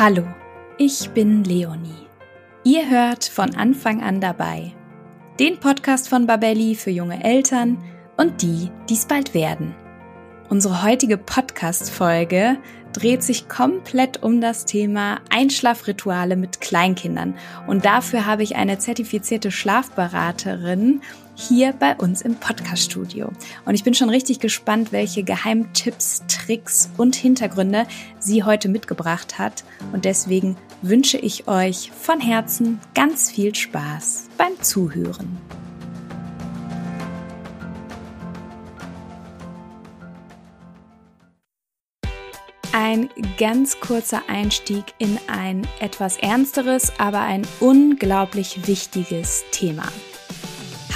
Hallo, ich bin Leonie. Ihr hört von Anfang an dabei den Podcast von Babelli für junge Eltern und die, die es bald werden. Unsere heutige Podcast-Folge dreht sich komplett um das Thema Einschlafrituale mit Kleinkindern. Und dafür habe ich eine zertifizierte Schlafberaterin hier bei uns im Podcast-Studio. Und ich bin schon richtig gespannt, welche Geheimtipps, Tricks und Hintergründe sie heute mitgebracht hat. Und deswegen wünsche ich euch von Herzen ganz viel Spaß beim Zuhören. Ein ganz kurzer Einstieg in ein etwas ernsteres, aber ein unglaublich wichtiges Thema.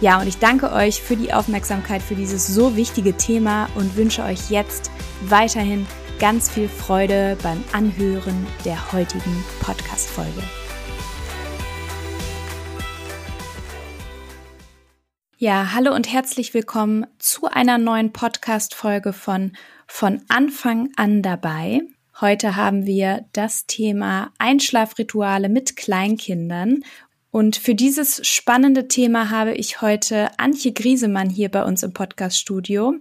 Ja, und ich danke euch für die Aufmerksamkeit für dieses so wichtige Thema und wünsche euch jetzt weiterhin ganz viel Freude beim Anhören der heutigen Podcast-Folge. Ja, hallo und herzlich willkommen zu einer neuen Podcast-Folge von Von Anfang an dabei. Heute haben wir das Thema Einschlafrituale mit Kleinkindern und für dieses spannende Thema habe ich heute Antje Griesemann hier bei uns im Podcaststudio.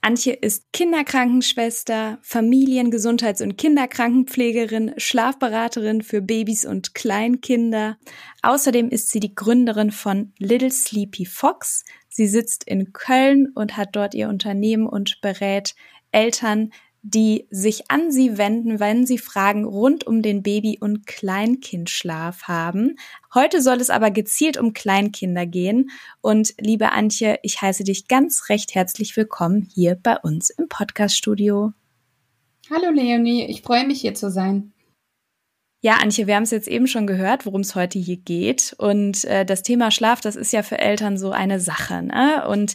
Antje ist Kinderkrankenschwester, Familiengesundheits- und Kinderkrankenpflegerin, Schlafberaterin für Babys und Kleinkinder. Außerdem ist sie die Gründerin von Little Sleepy Fox. Sie sitzt in Köln und hat dort ihr Unternehmen und berät Eltern, die sich an sie wenden, wenn sie Fragen rund um den Baby- und Kleinkindschlaf haben. Heute soll es aber gezielt um Kleinkinder gehen. Und liebe Antje, ich heiße dich ganz recht herzlich willkommen hier bei uns im Podcaststudio. Hallo Leonie, ich freue mich hier zu sein. Ja, Antje, wir haben es jetzt eben schon gehört, worum es heute hier geht. Und äh, das Thema Schlaf, das ist ja für Eltern so eine Sache. Ne? Und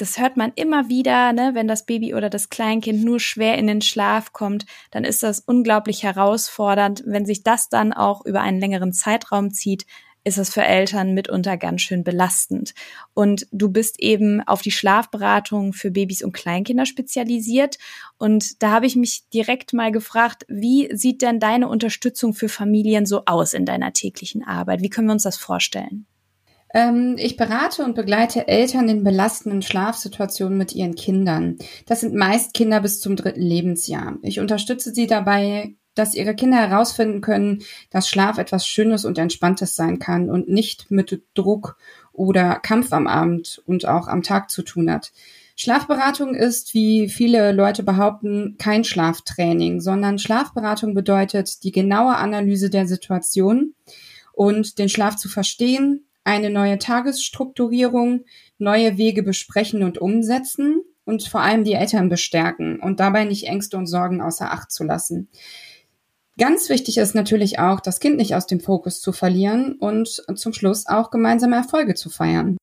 das hört man immer wieder, ne? wenn das Baby oder das Kleinkind nur schwer in den Schlaf kommt, dann ist das unglaublich herausfordernd. Wenn sich das dann auch über einen längeren Zeitraum zieht, ist es für Eltern mitunter ganz schön belastend. Und du bist eben auf die Schlafberatung für Babys und Kleinkinder spezialisiert. Und da habe ich mich direkt mal gefragt, wie sieht denn deine Unterstützung für Familien so aus in deiner täglichen Arbeit? Wie können wir uns das vorstellen? Ähm, ich berate und begleite Eltern in belastenden Schlafsituationen mit ihren Kindern. Das sind meist Kinder bis zum dritten Lebensjahr. Ich unterstütze sie dabei, dass ihre Kinder herausfinden können, dass Schlaf etwas Schönes und Entspanntes sein kann und nicht mit Druck oder Kampf am Abend und auch am Tag zu tun hat. Schlafberatung ist, wie viele Leute behaupten, kein Schlaftraining, sondern Schlafberatung bedeutet die genaue Analyse der Situation und den Schlaf zu verstehen, eine neue Tagesstrukturierung, neue Wege besprechen und umsetzen und vor allem die Eltern bestärken und dabei nicht Ängste und Sorgen außer Acht zu lassen. Ganz wichtig ist natürlich auch, das Kind nicht aus dem Fokus zu verlieren und zum Schluss auch gemeinsame Erfolge zu feiern.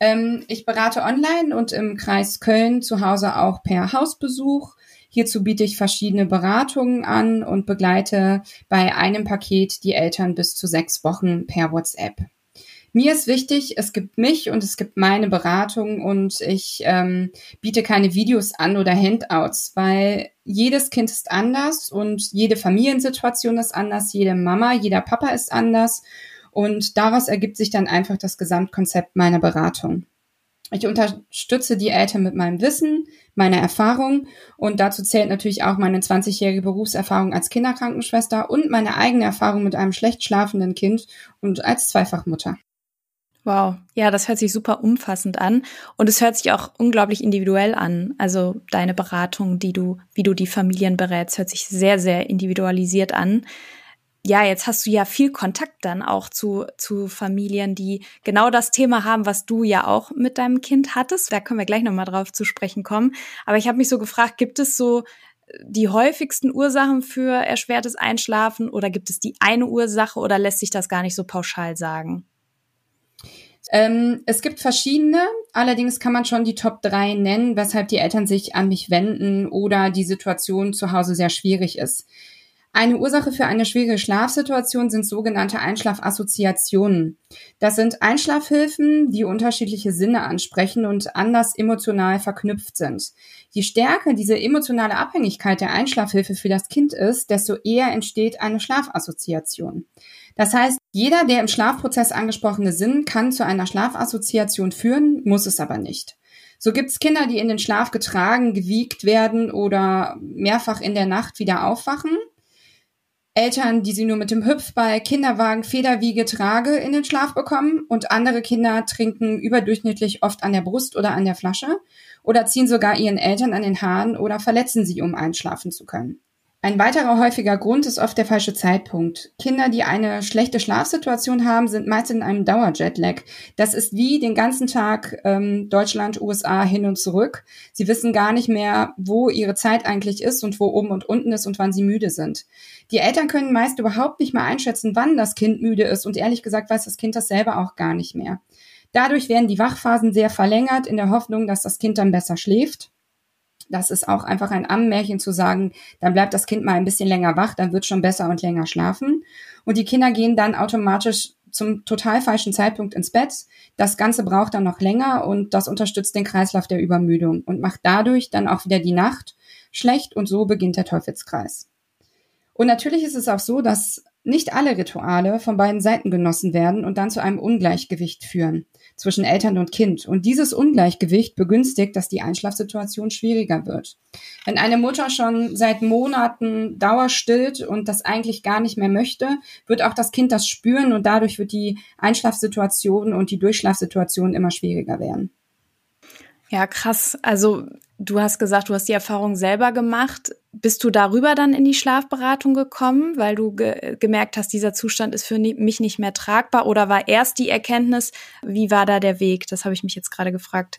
Ähm, ich berate online und im Kreis Köln zu Hause auch per Hausbesuch. Hierzu biete ich verschiedene Beratungen an und begleite bei einem Paket die Eltern bis zu sechs Wochen per WhatsApp. Mir ist wichtig, es gibt mich und es gibt meine Beratung und ich ähm, biete keine Videos an oder Handouts, weil jedes Kind ist anders und jede Familiensituation ist anders, jede Mama, jeder Papa ist anders und daraus ergibt sich dann einfach das Gesamtkonzept meiner Beratung. Ich unterstütze die Eltern mit meinem Wissen, meiner Erfahrung und dazu zählt natürlich auch meine 20-jährige Berufserfahrung als Kinderkrankenschwester und meine eigene Erfahrung mit einem schlecht schlafenden Kind und als Zweifachmutter. Wow, ja, das hört sich super umfassend an und es hört sich auch unglaublich individuell an. Also deine Beratung, die du, wie du die Familien berätst, hört sich sehr, sehr individualisiert an. Ja, jetzt hast du ja viel Kontakt dann auch zu, zu Familien, die genau das Thema haben, was du ja auch mit deinem Kind hattest. Da können wir gleich nochmal drauf zu sprechen kommen. Aber ich habe mich so gefragt, gibt es so die häufigsten Ursachen für erschwertes Einschlafen oder gibt es die eine Ursache oder lässt sich das gar nicht so pauschal sagen? Ähm, es gibt verschiedene, allerdings kann man schon die Top 3 nennen, weshalb die Eltern sich an mich wenden oder die Situation zu Hause sehr schwierig ist. Eine Ursache für eine schwierige Schlafsituation sind sogenannte Einschlafassoziationen. Das sind Einschlafhilfen, die unterschiedliche Sinne ansprechen und anders emotional verknüpft sind. Je stärker diese emotionale Abhängigkeit der Einschlafhilfe für das Kind ist, desto eher entsteht eine Schlafassoziation. Das heißt, jeder der im Schlafprozess angesprochene Sinn kann zu einer Schlafassoziation führen, muss es aber nicht. So gibt es Kinder, die in den Schlaf getragen, gewiegt werden oder mehrfach in der Nacht wieder aufwachen. Eltern, die sie nur mit dem Hüpfball, Kinderwagen, Federwiege, Trage in den Schlaf bekommen und andere Kinder trinken überdurchschnittlich oft an der Brust oder an der Flasche oder ziehen sogar ihren Eltern an den Haaren oder verletzen sie, um einschlafen zu können. Ein weiterer häufiger Grund ist oft der falsche Zeitpunkt. Kinder, die eine schlechte Schlafsituation haben, sind meist in einem Dauerjetlag. Das ist wie den ganzen Tag ähm, Deutschland, USA hin und zurück. Sie wissen gar nicht mehr, wo ihre Zeit eigentlich ist und wo oben und unten ist und wann sie müde sind. Die Eltern können meist überhaupt nicht mehr einschätzen, wann das Kind müde ist und ehrlich gesagt weiß das Kind das selber auch gar nicht mehr. Dadurch werden die Wachphasen sehr verlängert in der Hoffnung, dass das Kind dann besser schläft. Das ist auch einfach ein Ammenmärchen zu sagen, dann bleibt das Kind mal ein bisschen länger wach, dann wird schon besser und länger schlafen. Und die Kinder gehen dann automatisch zum total falschen Zeitpunkt ins Bett. Das Ganze braucht dann noch länger und das unterstützt den Kreislauf der Übermüdung und macht dadurch dann auch wieder die Nacht schlecht und so beginnt der Teufelskreis. Und natürlich ist es auch so, dass nicht alle Rituale von beiden Seiten genossen werden und dann zu einem Ungleichgewicht führen zwischen Eltern und Kind. Und dieses Ungleichgewicht begünstigt, dass die Einschlafsituation schwieriger wird. Wenn eine Mutter schon seit Monaten dauerstillt und das eigentlich gar nicht mehr möchte, wird auch das Kind das spüren und dadurch wird die Einschlafsituation und die Durchschlafsituation immer schwieriger werden. Ja, krass. Also du hast gesagt, du hast die Erfahrung selber gemacht. Bist du darüber dann in die Schlafberatung gekommen, weil du ge gemerkt hast, dieser Zustand ist für mich nicht mehr tragbar? Oder war erst die Erkenntnis, wie war da der Weg? Das habe ich mich jetzt gerade gefragt.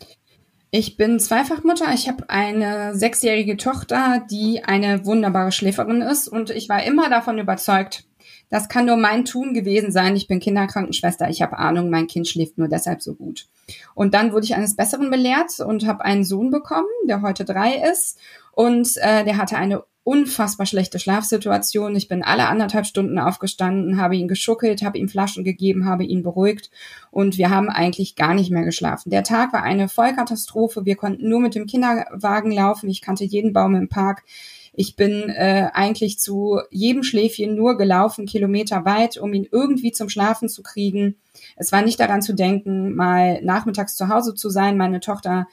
Ich bin Zweifachmutter. Ich habe eine sechsjährige Tochter, die eine wunderbare Schläferin ist. Und ich war immer davon überzeugt, das kann nur mein Tun gewesen sein. Ich bin Kinderkrankenschwester, ich habe Ahnung, mein Kind schläft nur deshalb so gut. Und dann wurde ich eines Besseren belehrt und habe einen Sohn bekommen, der heute drei ist. Und äh, der hatte eine unfassbar schlechte Schlafsituation. Ich bin alle anderthalb Stunden aufgestanden, habe ihn geschuckelt, habe ihm Flaschen gegeben, habe ihn beruhigt und wir haben eigentlich gar nicht mehr geschlafen. Der Tag war eine Vollkatastrophe. Wir konnten nur mit dem Kinderwagen laufen. Ich kannte jeden Baum im Park. Ich bin äh, eigentlich zu jedem Schläfchen nur gelaufen, Kilometer weit, um ihn irgendwie zum Schlafen zu kriegen. Es war nicht daran zu denken, mal nachmittags zu Hause zu sein. Meine Tochter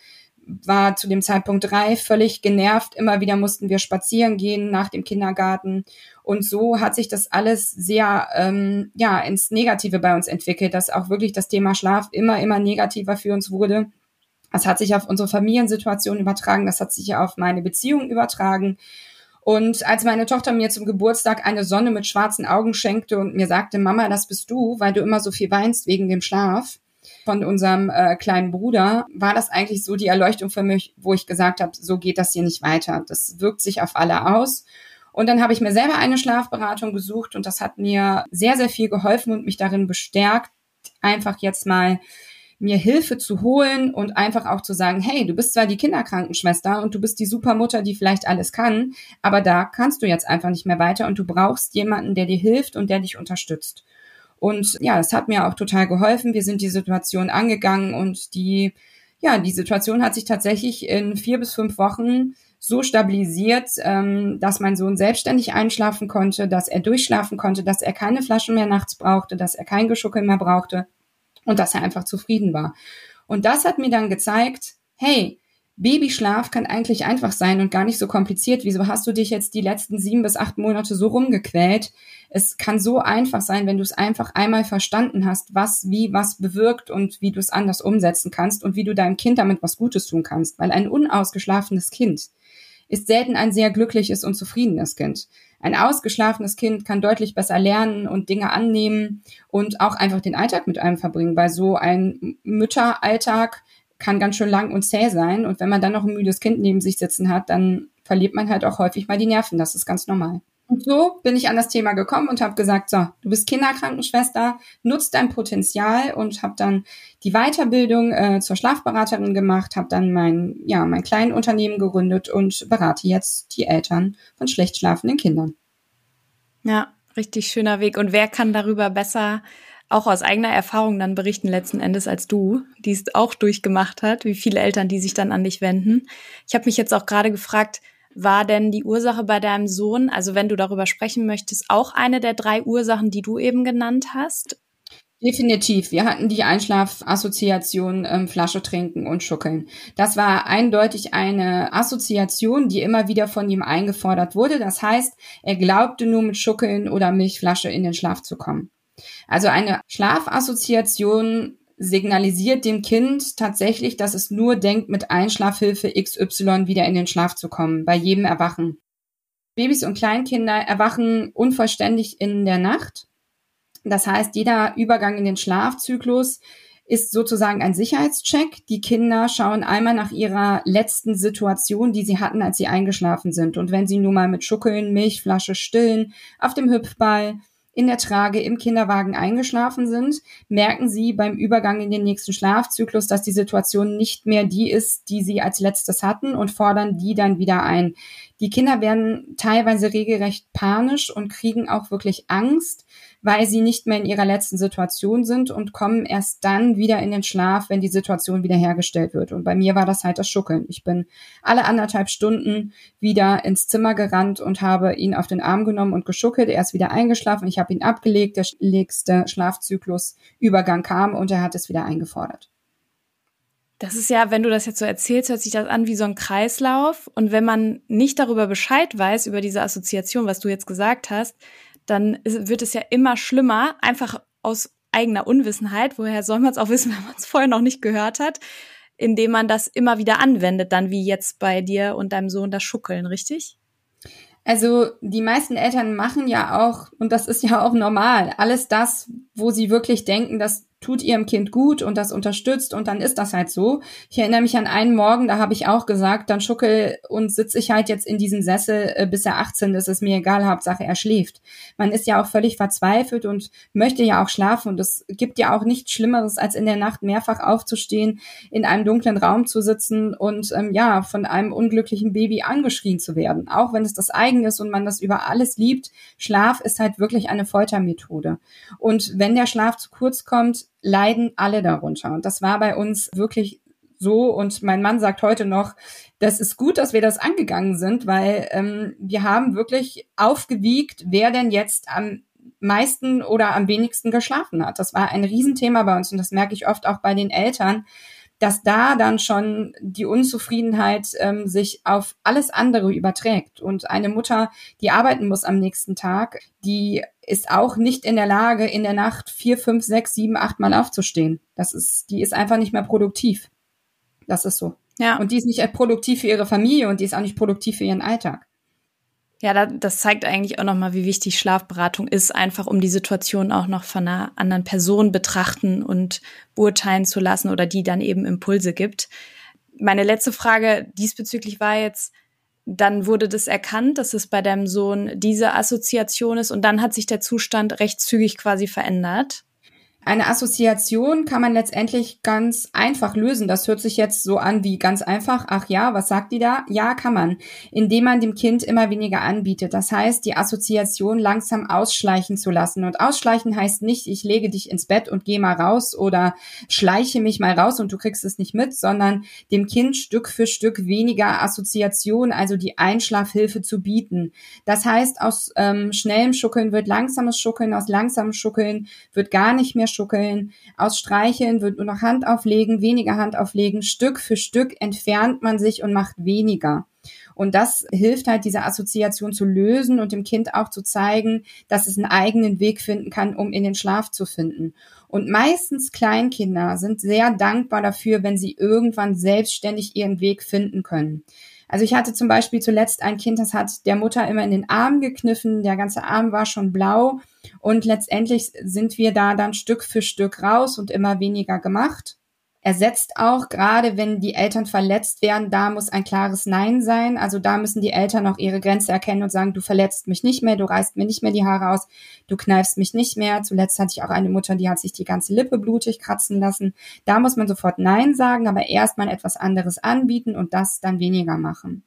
war zu dem Zeitpunkt drei, völlig genervt. Immer wieder mussten wir spazieren gehen nach dem Kindergarten. Und so hat sich das alles sehr ähm, ja ins Negative bei uns entwickelt, dass auch wirklich das Thema Schlaf immer, immer negativer für uns wurde. Das hat sich auf unsere Familiensituation übertragen, das hat sich auf meine Beziehung übertragen. Und als meine Tochter mir zum Geburtstag eine Sonne mit schwarzen Augen schenkte und mir sagte, Mama, das bist du, weil du immer so viel weinst wegen dem Schlaf, von unserem äh, kleinen Bruder, war das eigentlich so die Erleuchtung für mich, wo ich gesagt habe, so geht das hier nicht weiter. Das wirkt sich auf alle aus. Und dann habe ich mir selber eine Schlafberatung gesucht und das hat mir sehr, sehr viel geholfen und mich darin bestärkt, einfach jetzt mal mir Hilfe zu holen und einfach auch zu sagen, hey, du bist zwar die Kinderkrankenschwester und du bist die Supermutter, die vielleicht alles kann, aber da kannst du jetzt einfach nicht mehr weiter und du brauchst jemanden, der dir hilft und der dich unterstützt. Und ja, es hat mir auch total geholfen. Wir sind die Situation angegangen und die, ja, die Situation hat sich tatsächlich in vier bis fünf Wochen so stabilisiert, ähm, dass mein Sohn selbstständig einschlafen konnte, dass er durchschlafen konnte, dass er keine Flaschen mehr nachts brauchte, dass er kein Geschuckel mehr brauchte und dass er einfach zufrieden war. Und das hat mir dann gezeigt, hey, Babyschlaf kann eigentlich einfach sein und gar nicht so kompliziert. Wieso hast du dich jetzt die letzten sieben bis acht Monate so rumgequält? Es kann so einfach sein, wenn du es einfach einmal verstanden hast, was wie was bewirkt und wie du es anders umsetzen kannst und wie du deinem Kind damit was Gutes tun kannst. Weil ein unausgeschlafenes Kind ist selten ein sehr glückliches und zufriedenes Kind. Ein ausgeschlafenes Kind kann deutlich besser lernen und Dinge annehmen und auch einfach den Alltag mit einem verbringen, weil so ein Mütteralltag kann ganz schön lang und zäh sein. Und wenn man dann noch ein müdes Kind neben sich sitzen hat, dann verliert man halt auch häufig mal die Nerven. Das ist ganz normal. Und so bin ich an das Thema gekommen und habe gesagt, so, du bist Kinderkrankenschwester, nutzt dein Potenzial und habe dann die Weiterbildung äh, zur Schlafberaterin gemacht, habe dann mein, ja, mein kleines Unternehmen gegründet und berate jetzt die Eltern von schlecht schlafenden Kindern. Ja, richtig schöner Weg. Und wer kann darüber besser auch aus eigener Erfahrung dann berichten letzten Endes als du, die es auch durchgemacht hat, wie viele Eltern, die sich dann an dich wenden. Ich habe mich jetzt auch gerade gefragt, war denn die Ursache bei deinem Sohn, also wenn du darüber sprechen möchtest, auch eine der drei Ursachen, die du eben genannt hast? Definitiv. Wir hatten die Einschlafassoziation ähm, Flasche trinken und schuckeln. Das war eindeutig eine Assoziation, die immer wieder von ihm eingefordert wurde. Das heißt, er glaubte nur mit Schuckeln oder Milchflasche in den Schlaf zu kommen. Also eine Schlafassoziation signalisiert dem Kind tatsächlich, dass es nur denkt, mit Einschlafhilfe XY wieder in den Schlaf zu kommen, bei jedem Erwachen. Babys und Kleinkinder erwachen unvollständig in der Nacht. Das heißt, jeder Übergang in den Schlafzyklus ist sozusagen ein Sicherheitscheck. Die Kinder schauen einmal nach ihrer letzten Situation, die sie hatten, als sie eingeschlafen sind. Und wenn sie nun mal mit Schuckeln, Milchflasche, Stillen, auf dem Hüpfball, in der Trage im Kinderwagen eingeschlafen sind, merken sie beim Übergang in den nächsten Schlafzyklus, dass die Situation nicht mehr die ist, die sie als letztes hatten und fordern die dann wieder ein. Die Kinder werden teilweise regelrecht panisch und kriegen auch wirklich Angst, weil sie nicht mehr in ihrer letzten Situation sind und kommen erst dann wieder in den Schlaf, wenn die Situation wiederhergestellt wird. Und bei mir war das halt das Schuckeln. Ich bin alle anderthalb Stunden wieder ins Zimmer gerannt und habe ihn auf den Arm genommen und geschuckelt. Er ist wieder eingeschlafen. Ich habe ihn abgelegt. Der nächste Schlafzyklusübergang kam und er hat es wieder eingefordert. Das ist ja, wenn du das jetzt so erzählst, hört sich das an wie so ein Kreislauf. Und wenn man nicht darüber Bescheid weiß, über diese Assoziation, was du jetzt gesagt hast, dann wird es ja immer schlimmer, einfach aus eigener Unwissenheit. Woher soll man es auch wissen, wenn man es vorher noch nicht gehört hat? Indem man das immer wieder anwendet, dann wie jetzt bei dir und deinem Sohn das Schuckeln, richtig? Also die meisten Eltern machen ja auch, und das ist ja auch normal, alles das, wo sie wirklich denken, dass tut ihrem Kind gut und das unterstützt und dann ist das halt so. Ich erinnere mich an einen Morgen, da habe ich auch gesagt, dann schuckel und sitze ich halt jetzt in diesem Sessel, äh, bis er 18 ist, ist mir egal, Hauptsache er schläft. Man ist ja auch völlig verzweifelt und möchte ja auch schlafen und es gibt ja auch nichts Schlimmeres, als in der Nacht mehrfach aufzustehen, in einem dunklen Raum zu sitzen und ähm, ja, von einem unglücklichen Baby angeschrien zu werden. Auch wenn es das eigen ist und man das über alles liebt, Schlaf ist halt wirklich eine Foltermethode. Und wenn der Schlaf zu kurz kommt, leiden alle darunter. Und das war bei uns wirklich so. Und mein Mann sagt heute noch, das ist gut, dass wir das angegangen sind, weil ähm, wir haben wirklich aufgewiegt, wer denn jetzt am meisten oder am wenigsten geschlafen hat. Das war ein Riesenthema bei uns und das merke ich oft auch bei den Eltern, dass da dann schon die Unzufriedenheit ähm, sich auf alles andere überträgt. Und eine Mutter, die arbeiten muss am nächsten Tag, die ist auch nicht in der Lage, in der Nacht vier, fünf, sechs, sieben, acht Mal aufzustehen. Das ist, die ist einfach nicht mehr produktiv. Das ist so. Ja. Und die ist nicht produktiv für ihre Familie und die ist auch nicht produktiv für ihren Alltag. Ja, das zeigt eigentlich auch nochmal, wie wichtig Schlafberatung ist, einfach um die Situation auch noch von einer anderen Person betrachten und beurteilen zu lassen oder die dann eben Impulse gibt. Meine letzte Frage diesbezüglich war jetzt, dann wurde das erkannt, dass es bei deinem Sohn diese Assoziation ist und dann hat sich der Zustand recht zügig quasi verändert. Eine Assoziation kann man letztendlich ganz einfach lösen. Das hört sich jetzt so an wie ganz einfach. Ach ja, was sagt die da? Ja, kann man, indem man dem Kind immer weniger anbietet. Das heißt, die Assoziation langsam ausschleichen zu lassen. Und ausschleichen heißt nicht, ich lege dich ins Bett und gehe mal raus oder schleiche mich mal raus und du kriegst es nicht mit, sondern dem Kind Stück für Stück weniger Assoziation, also die Einschlafhilfe zu bieten. Das heißt, aus ähm, schnellem Schuckeln wird langsames Schuckeln, aus langsamem Schuckeln wird gar nicht mehr Schuckeln. Aus wird nur noch Hand auflegen, weniger Hand auflegen. Stück für Stück entfernt man sich und macht weniger. Und das hilft halt, diese Assoziation zu lösen und dem Kind auch zu zeigen, dass es einen eigenen Weg finden kann, um in den Schlaf zu finden. Und meistens Kleinkinder sind sehr dankbar dafür, wenn sie irgendwann selbstständig ihren Weg finden können. Also ich hatte zum Beispiel zuletzt ein Kind, das hat der Mutter immer in den Arm gekniffen, der ganze Arm war schon blau. Und letztendlich sind wir da dann Stück für Stück raus und immer weniger gemacht ersetzt auch, gerade wenn die Eltern verletzt werden, da muss ein klares Nein sein. Also da müssen die Eltern auch ihre Grenze erkennen und sagen, du verletzt mich nicht mehr, du reißt mir nicht mehr die Haare aus, du kneifst mich nicht mehr. Zuletzt hatte ich auch eine Mutter, die hat sich die ganze Lippe blutig kratzen lassen. Da muss man sofort Nein sagen, aber erstmal etwas anderes anbieten und das dann weniger machen.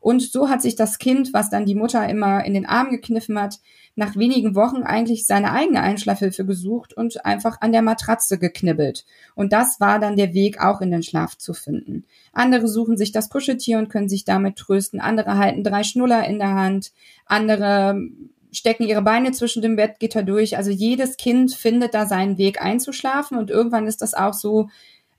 Und so hat sich das Kind, was dann die Mutter immer in den Arm gekniffen hat, nach wenigen Wochen eigentlich seine eigene Einschlafhilfe gesucht und einfach an der Matratze geknibbelt. Und das war dann der Weg, auch in den Schlaf zu finden. Andere suchen sich das Kuscheltier und können sich damit trösten. Andere halten drei Schnuller in der Hand. Andere stecken ihre Beine zwischen dem Bettgitter durch. Also jedes Kind findet da seinen Weg einzuschlafen und irgendwann ist das auch so,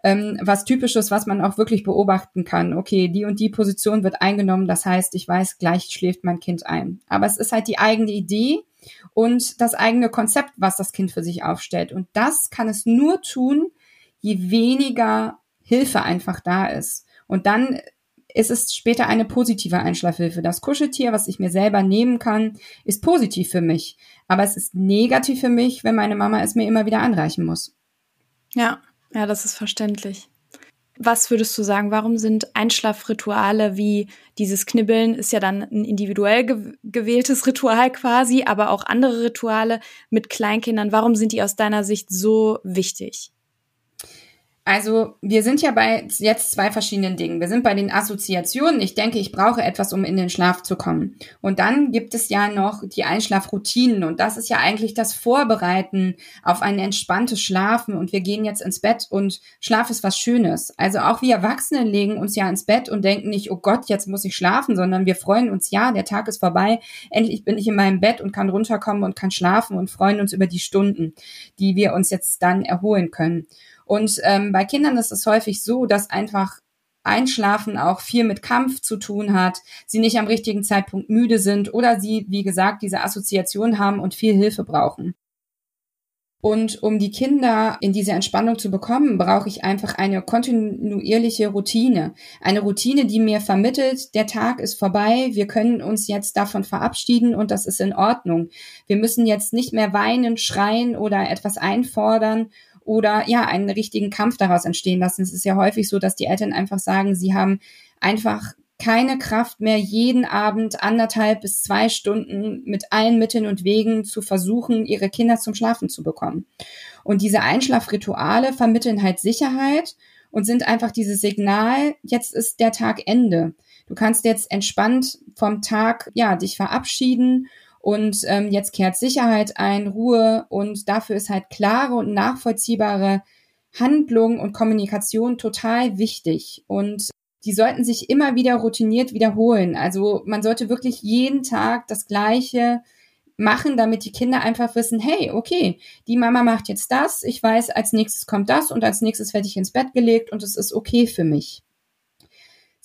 ähm, was typisches, was man auch wirklich beobachten kann. Okay, die und die Position wird eingenommen, das heißt, ich weiß, gleich schläft mein Kind ein. Aber es ist halt die eigene Idee und das eigene Konzept, was das Kind für sich aufstellt. Und das kann es nur tun, je weniger Hilfe einfach da ist. Und dann ist es später eine positive Einschlafhilfe. Das Kuscheltier, was ich mir selber nehmen kann, ist positiv für mich. Aber es ist negativ für mich, wenn meine Mama es mir immer wieder anreichen muss. Ja, ja, das ist verständlich. Was würdest du sagen, warum sind Einschlafrituale wie dieses Knibbeln ist ja dann ein individuell ge gewähltes Ritual quasi, aber auch andere Rituale mit Kleinkindern, warum sind die aus deiner Sicht so wichtig? Also wir sind ja bei jetzt zwei verschiedenen Dingen. Wir sind bei den Assoziationen. Ich denke, ich brauche etwas, um in den Schlaf zu kommen. Und dann gibt es ja noch die Einschlafroutinen. Und das ist ja eigentlich das Vorbereiten auf ein entspanntes Schlafen. Und wir gehen jetzt ins Bett und Schlaf ist was Schönes. Also auch wir Erwachsenen legen uns ja ins Bett und denken nicht, oh Gott, jetzt muss ich schlafen, sondern wir freuen uns, ja, der Tag ist vorbei. Endlich bin ich in meinem Bett und kann runterkommen und kann schlafen und freuen uns über die Stunden, die wir uns jetzt dann erholen können. Und ähm, bei Kindern ist es häufig so, dass einfach Einschlafen auch viel mit Kampf zu tun hat, sie nicht am richtigen Zeitpunkt müde sind oder sie, wie gesagt, diese Assoziation haben und viel Hilfe brauchen. Und um die Kinder in diese Entspannung zu bekommen, brauche ich einfach eine kontinuierliche Routine. Eine Routine, die mir vermittelt, der Tag ist vorbei, wir können uns jetzt davon verabschieden und das ist in Ordnung. Wir müssen jetzt nicht mehr weinen, schreien oder etwas einfordern oder ja, einen richtigen Kampf daraus entstehen lassen. Es ist ja häufig so, dass die Eltern einfach sagen, sie haben einfach keine Kraft mehr, jeden Abend anderthalb bis zwei Stunden mit allen Mitteln und Wegen zu versuchen, ihre Kinder zum Schlafen zu bekommen. Und diese Einschlafrituale vermitteln halt Sicherheit und sind einfach dieses Signal, jetzt ist der Tag Ende. Du kannst jetzt entspannt vom Tag, ja, dich verabschieden und ähm, jetzt kehrt Sicherheit ein, Ruhe und dafür ist halt klare und nachvollziehbare Handlung und Kommunikation total wichtig. Und die sollten sich immer wieder routiniert wiederholen. Also man sollte wirklich jeden Tag das Gleiche machen, damit die Kinder einfach wissen, hey, okay, die Mama macht jetzt das, ich weiß, als nächstes kommt das und als nächstes werde ich ins Bett gelegt und es ist okay für mich.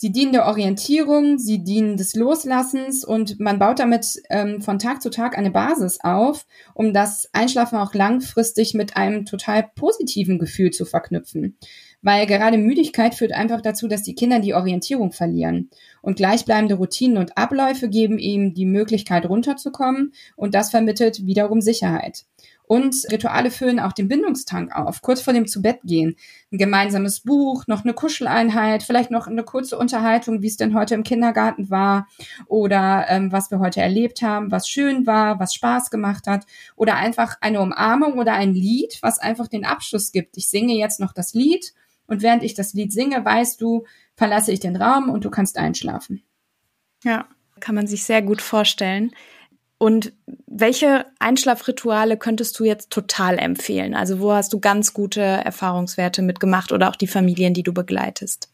Sie dienen der Orientierung, sie dienen des Loslassens und man baut damit ähm, von Tag zu Tag eine Basis auf, um das Einschlafen auch langfristig mit einem total positiven Gefühl zu verknüpfen. weil gerade Müdigkeit führt einfach dazu, dass die Kinder die Orientierung verlieren. Und gleichbleibende Routinen und Abläufe geben ihm die Möglichkeit runterzukommen und das vermittelt wiederum Sicherheit. Und Rituale füllen auch den Bindungstank auf, kurz vor dem Zubettgehen. Ein gemeinsames Buch, noch eine Kuscheleinheit, vielleicht noch eine kurze Unterhaltung, wie es denn heute im Kindergarten war oder ähm, was wir heute erlebt haben, was schön war, was Spaß gemacht hat oder einfach eine Umarmung oder ein Lied, was einfach den Abschluss gibt. Ich singe jetzt noch das Lied und während ich das Lied singe, weißt du, verlasse ich den Raum und du kannst einschlafen. Ja, kann man sich sehr gut vorstellen. Und welche Einschlafrituale könntest du jetzt total empfehlen? Also wo hast du ganz gute Erfahrungswerte mitgemacht oder auch die Familien, die du begleitest?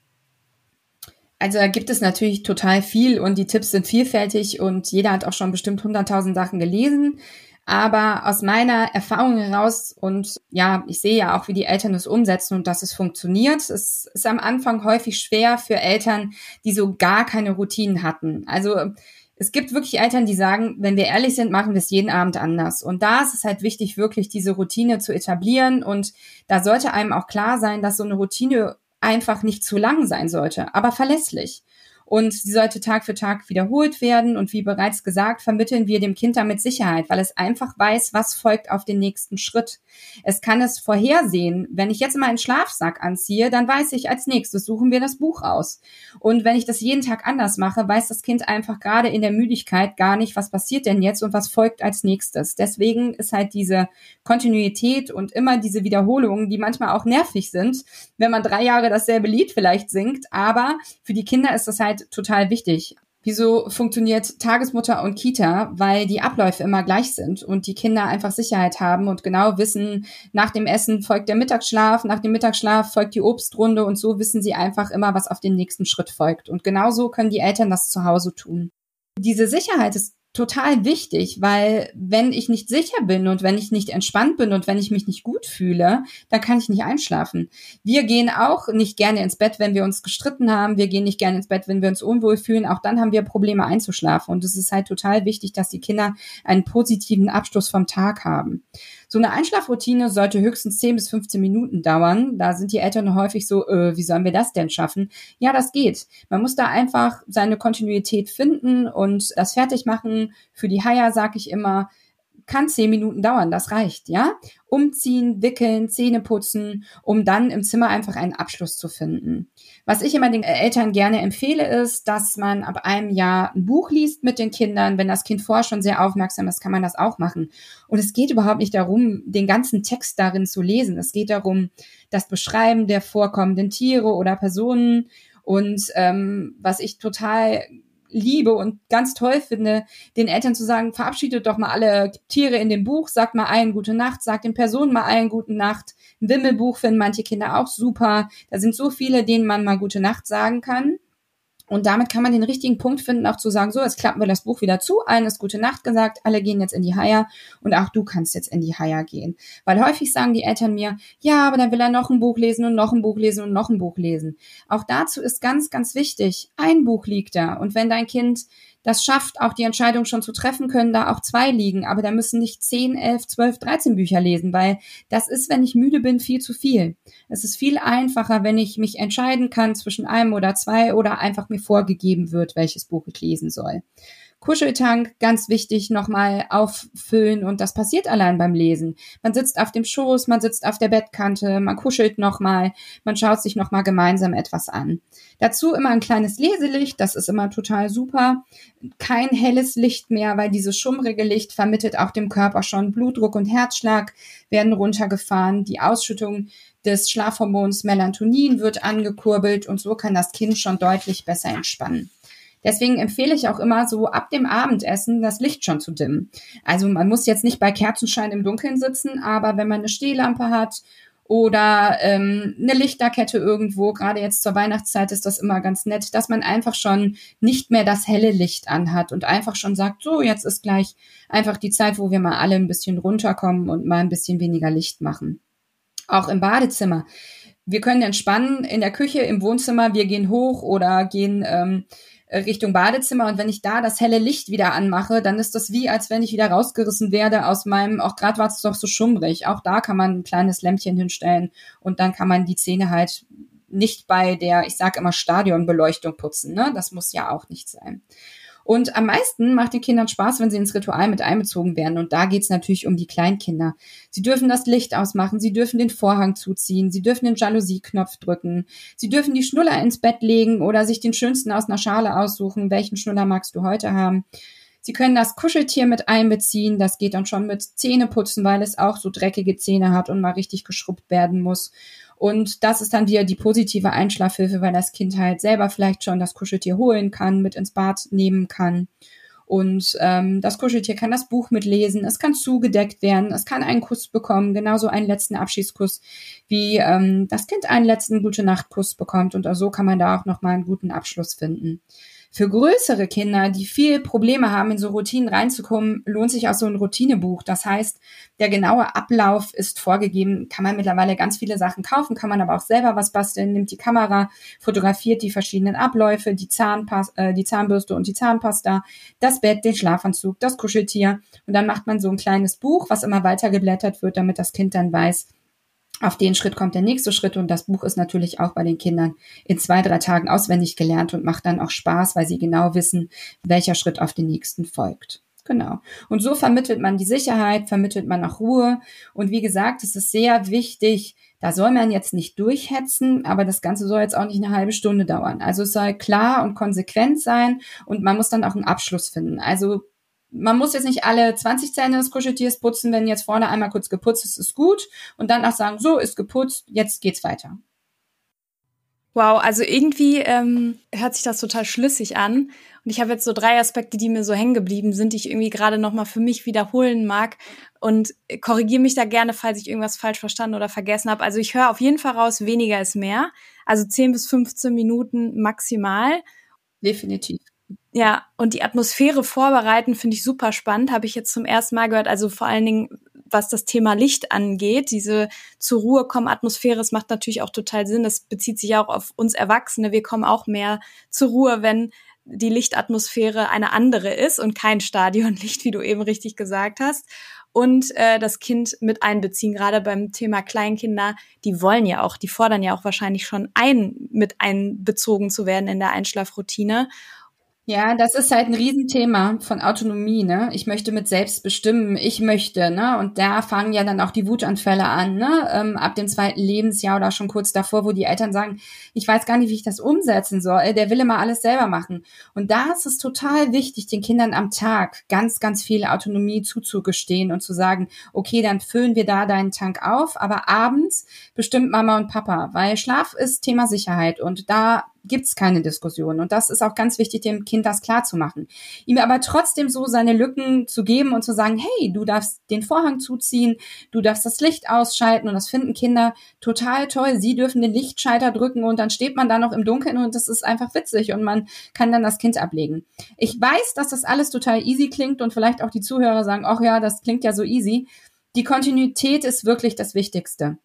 Also da gibt es natürlich total viel und die Tipps sind vielfältig und jeder hat auch schon bestimmt 100.000 Sachen gelesen. Aber aus meiner Erfahrung heraus und ja, ich sehe ja auch, wie die Eltern es umsetzen und dass es funktioniert. Es ist am Anfang häufig schwer für Eltern, die so gar keine Routinen hatten. Also es gibt wirklich Eltern, die sagen, wenn wir ehrlich sind, machen wir es jeden Abend anders. Und da ist es halt wichtig, wirklich diese Routine zu etablieren. Und da sollte einem auch klar sein, dass so eine Routine einfach nicht zu lang sein sollte, aber verlässlich und sie sollte Tag für Tag wiederholt werden. Und wie bereits gesagt, vermitteln wir dem Kind damit Sicherheit, weil es einfach weiß, was folgt auf den nächsten Schritt. Es kann es vorhersehen. Wenn ich jetzt mal einen Schlafsack anziehe, dann weiß ich, als nächstes suchen wir das Buch aus. Und wenn ich das jeden Tag anders mache, weiß das Kind einfach gerade in der Müdigkeit gar nicht, was passiert denn jetzt und was folgt als nächstes. Deswegen ist halt diese Kontinuität und immer diese Wiederholungen, die manchmal auch nervig sind, wenn man drei Jahre dasselbe Lied vielleicht singt. Aber für die Kinder ist das halt halt total wichtig. Wieso funktioniert Tagesmutter und Kita? Weil die Abläufe immer gleich sind und die Kinder einfach Sicherheit haben und genau wissen, nach dem Essen folgt der Mittagsschlaf, nach dem Mittagsschlaf folgt die Obstrunde und so wissen sie einfach immer, was auf den nächsten Schritt folgt. Und genauso können die Eltern das zu Hause tun. Diese Sicherheit ist total wichtig, weil wenn ich nicht sicher bin und wenn ich nicht entspannt bin und wenn ich mich nicht gut fühle, dann kann ich nicht einschlafen. Wir gehen auch nicht gerne ins Bett, wenn wir uns gestritten haben. Wir gehen nicht gerne ins Bett, wenn wir uns unwohl fühlen. Auch dann haben wir Probleme einzuschlafen. Und es ist halt total wichtig, dass die Kinder einen positiven Abschluss vom Tag haben. So eine Einschlafroutine sollte höchstens 10 bis 15 Minuten dauern. Da sind die Eltern häufig so, äh, wie sollen wir das denn schaffen? Ja, das geht. Man muss da einfach seine Kontinuität finden und das fertig machen. Für die Haier sage ich immer, kann zehn Minuten dauern, das reicht, ja? Umziehen, wickeln, Zähne putzen, um dann im Zimmer einfach einen Abschluss zu finden. Was ich immer den Eltern gerne empfehle, ist, dass man ab einem Jahr ein Buch liest mit den Kindern. Wenn das Kind vorher schon sehr aufmerksam ist, kann man das auch machen. Und es geht überhaupt nicht darum, den ganzen Text darin zu lesen. Es geht darum, das Beschreiben der vorkommenden Tiere oder Personen und ähm, was ich total liebe und ganz toll finde, den Eltern zu sagen, verabschiedet doch mal alle Tiere in dem Buch, sagt mal allen gute Nacht, sagt den Personen mal allen gute Nacht. Ein Wimmelbuch finden manche Kinder auch super. Da sind so viele, denen man mal gute Nacht sagen kann. Und damit kann man den richtigen Punkt finden, auch zu sagen, so, jetzt klappen wir das Buch wieder zu, allen ist gute Nacht gesagt, alle gehen jetzt in die Haier und auch du kannst jetzt in die Haier gehen. Weil häufig sagen die Eltern mir, ja, aber dann will er noch ein Buch lesen und noch ein Buch lesen und noch ein Buch lesen. Auch dazu ist ganz, ganz wichtig, ein Buch liegt da. Und wenn dein Kind das schafft, auch die Entscheidung schon zu treffen, können da auch zwei liegen. Aber da müssen nicht 10, 11, 12, 13 Bücher lesen, weil das ist, wenn ich müde bin, viel zu viel. Es ist viel einfacher, wenn ich mich entscheiden kann zwischen einem oder zwei oder einfach mir vorgegeben wird, welches Buch ich lesen soll. Kuscheltank, ganz wichtig, nochmal auffüllen und das passiert allein beim Lesen. Man sitzt auf dem Schoß, man sitzt auf der Bettkante, man kuschelt nochmal, man schaut sich nochmal gemeinsam etwas an. Dazu immer ein kleines Leselicht, das ist immer total super. Kein helles Licht mehr, weil dieses schummrige Licht vermittelt auch dem Körper schon Blutdruck und Herzschlag werden runtergefahren, die Ausschüttung des Schlafhormons Melatonin wird angekurbelt und so kann das Kind schon deutlich besser entspannen. Deswegen empfehle ich auch immer so ab dem Abendessen das Licht schon zu dimmen. Also man muss jetzt nicht bei Kerzenschein im Dunkeln sitzen, aber wenn man eine Stehlampe hat oder ähm, eine Lichterkette irgendwo, gerade jetzt zur Weihnachtszeit ist das immer ganz nett, dass man einfach schon nicht mehr das helle Licht anhat und einfach schon sagt, so jetzt ist gleich einfach die Zeit, wo wir mal alle ein bisschen runterkommen und mal ein bisschen weniger Licht machen. Auch im Badezimmer. Wir können entspannen in der Küche, im Wohnzimmer, wir gehen hoch oder gehen ähm, äh, Richtung Badezimmer und wenn ich da das helle Licht wieder anmache, dann ist das wie, als wenn ich wieder rausgerissen werde aus meinem, auch gerade war es doch so schummrig, auch da kann man ein kleines Lämpchen hinstellen und dann kann man die Zähne halt nicht bei der, ich sage immer Stadionbeleuchtung putzen, ne? Das muss ja auch nicht sein. Und am meisten macht den Kindern Spaß, wenn sie ins Ritual mit einbezogen werden. Und da geht's natürlich um die Kleinkinder. Sie dürfen das Licht ausmachen, sie dürfen den Vorhang zuziehen, sie dürfen den Jalousieknopf drücken, sie dürfen die Schnuller ins Bett legen oder sich den schönsten aus einer Schale aussuchen. Welchen Schnuller magst du heute haben? Sie können das Kuscheltier mit einbeziehen. Das geht dann schon mit Zähneputzen, weil es auch so dreckige Zähne hat und mal richtig geschrubbt werden muss. Und das ist dann wieder die positive Einschlafhilfe, weil das Kind halt selber vielleicht schon das Kuscheltier holen kann, mit ins Bad nehmen kann. Und ähm, das Kuscheltier kann das Buch mitlesen, es kann zugedeckt werden, es kann einen Kuss bekommen, genauso einen letzten Abschiedskuss, wie ähm, das Kind einen letzten Gute Nacht Kuss bekommt. Und so kann man da auch nochmal einen guten Abschluss finden. Für größere Kinder, die viel Probleme haben, in so Routinen reinzukommen, lohnt sich auch so ein Routinebuch. Das heißt, der genaue Ablauf ist vorgegeben. Kann man mittlerweile ganz viele Sachen kaufen, kann man aber auch selber was basteln, nimmt die Kamera, fotografiert die verschiedenen Abläufe, die, Zahnpas äh, die Zahnbürste und die Zahnpasta, das Bett, den Schlafanzug, das Kuscheltier. Und dann macht man so ein kleines Buch, was immer weiter geblättert wird, damit das Kind dann weiß, auf den Schritt kommt der nächste Schritt und das Buch ist natürlich auch bei den Kindern in zwei, drei Tagen auswendig gelernt und macht dann auch Spaß, weil sie genau wissen, welcher Schritt auf den nächsten folgt. Genau. Und so vermittelt man die Sicherheit, vermittelt man auch Ruhe. Und wie gesagt, es ist sehr wichtig, da soll man jetzt nicht durchhetzen, aber das Ganze soll jetzt auch nicht eine halbe Stunde dauern. Also es soll klar und konsequent sein und man muss dann auch einen Abschluss finden. Also man muss jetzt nicht alle 20 Zähne des Kuscheltiers putzen, wenn jetzt vorne einmal kurz geputzt ist, ist gut. Und dann auch sagen, so, ist geputzt, jetzt geht's weiter. Wow, also irgendwie ähm, hört sich das total schlüssig an. Und ich habe jetzt so drei Aspekte, die mir so hängen geblieben sind, die ich irgendwie gerade nochmal für mich wiederholen mag. Und korrigiere mich da gerne, falls ich irgendwas falsch verstanden oder vergessen habe. Also ich höre auf jeden Fall raus, weniger ist mehr. Also 10 bis 15 Minuten maximal. Definitiv. Ja, und die Atmosphäre vorbereiten finde ich super spannend, habe ich jetzt zum ersten Mal gehört. Also vor allen Dingen, was das Thema Licht angeht, diese zur Ruhe kommen Atmosphäre, das macht natürlich auch total Sinn. Das bezieht sich auch auf uns Erwachsene. Wir kommen auch mehr zur Ruhe, wenn die Lichtatmosphäre eine andere ist und kein Stadionlicht, wie du eben richtig gesagt hast. Und äh, das Kind mit einbeziehen, gerade beim Thema Kleinkinder, die wollen ja auch, die fordern ja auch wahrscheinlich schon ein, mit einbezogen zu werden in der Einschlafroutine. Ja, das ist halt ein Riesenthema von Autonomie, ne? Ich möchte mit selbst bestimmen, ich möchte, ne? Und da fangen ja dann auch die Wutanfälle an, ne? Ähm, ab dem zweiten Lebensjahr oder schon kurz davor, wo die Eltern sagen, ich weiß gar nicht, wie ich das umsetzen soll, der will immer alles selber machen. Und da ist es total wichtig, den Kindern am Tag ganz, ganz viel Autonomie zuzugestehen und zu sagen, okay, dann füllen wir da deinen Tank auf, aber abends bestimmt Mama und Papa, weil Schlaf ist Thema Sicherheit und da gibt's keine Diskussion. Und das ist auch ganz wichtig, dem Kind das klar zu machen. Ihm aber trotzdem so seine Lücken zu geben und zu sagen, hey, du darfst den Vorhang zuziehen, du darfst das Licht ausschalten und das finden Kinder total toll. Sie dürfen den Lichtschalter drücken und dann steht man da noch im Dunkeln und das ist einfach witzig und man kann dann das Kind ablegen. Ich weiß, dass das alles total easy klingt und vielleicht auch die Zuhörer sagen, ach ja, das klingt ja so easy. Die Kontinuität ist wirklich das Wichtigste